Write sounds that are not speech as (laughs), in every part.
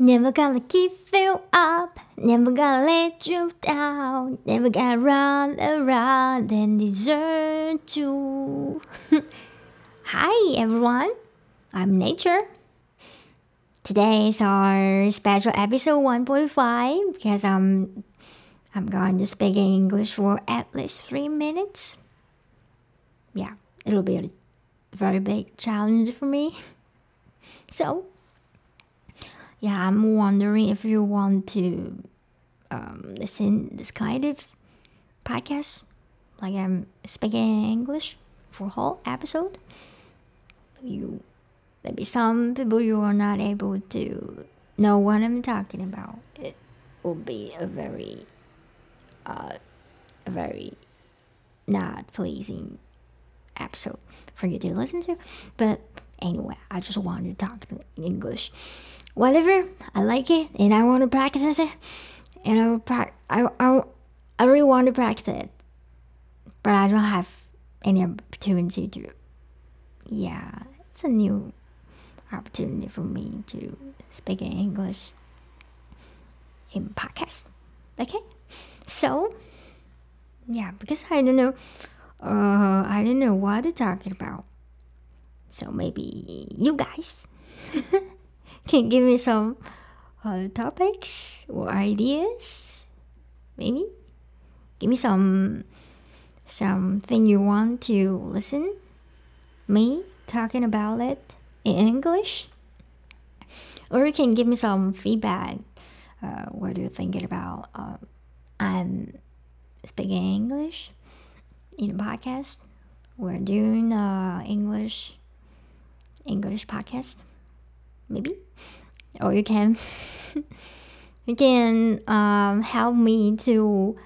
Never gonna give you up, never gonna let you down, never gonna run around and desert you. (laughs) Hi everyone, I'm Nature. Today is our special episode 1.5 because I'm I'm going to speak in English for at least three minutes. Yeah, it'll be a very big challenge for me. (laughs) So yeah, I'm wondering if you want to um, listen this kind of podcast, like I'm speaking English for whole episode. You maybe some people you are not able to know what I'm talking about. It will be a very, uh, a very not pleasing episode for you to listen to. But anyway, I just want to talk in English whatever. I like it and I want to practice it. And I will pra- I, I, I really want to practice it. But I don't have any opportunity to. Yeah, it's a new opportunity for me to speak in English in podcast. Okay? So, yeah, because I don't know, uh, I don't know what to talk about. So maybe you guys (laughs) can give me some uh, topics or ideas? Maybe? Give me some something you want to listen? Me talking about it in english? Or you can give me some feedback. Uh, what are you thinking about uh, i'm speaking english in a podcast? We're doing uh, english english podcast maybe. Or you can. (laughs) You can um, help me to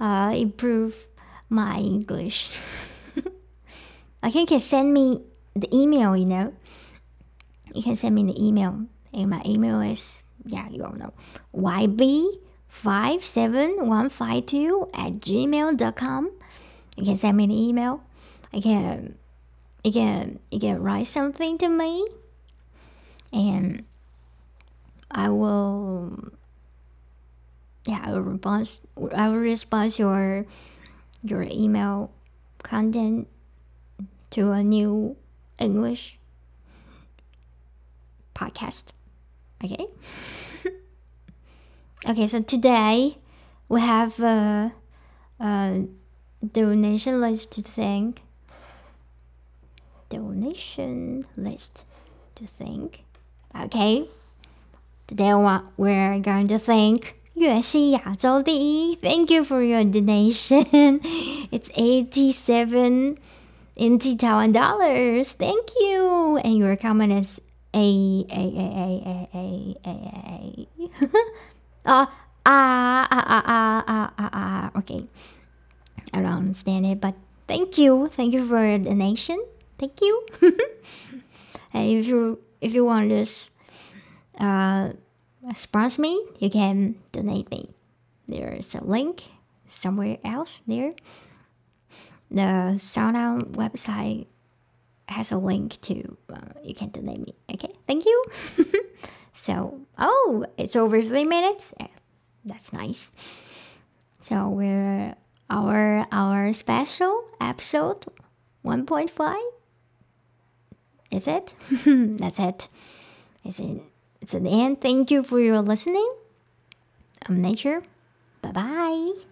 uh, improve my english. (laughs) Like you can send me the email you know? You can send me the email. And my email is yeah you all know. Yb57152 at gmail.com you can send me the email. You can you can you can write something to me and I will yeah I will respond I will respond your your email content to a new English podcast. Okay. (laughs) okay, so today we have a, a donation list to thank. Donation list to thank. Okay, today we're going to thank 粤西亚洲第一. Thank you for your donation. (laughs) It's 87 NT Taiwan dollars. Thank you. And your comment is A A A A A A A A. Ah (laughs) ah ah ah ah ah ah. Okay, I don't understand it, but thank you. Thank you for your donation. Thank you. and (laughs) if you if you want to uh, sponsor me, you can donate me. There's a link somewhere else there. The SoundOn website has a link to uh, you can donate me. Okay, thank you. (laughs) so, oh, it's over three minutes. That's nice. So we're our our special episode 1.5 is it? (laughs) That's it. Is it? It's an end. Thank you for your listening. I'm Nature. Bye bye.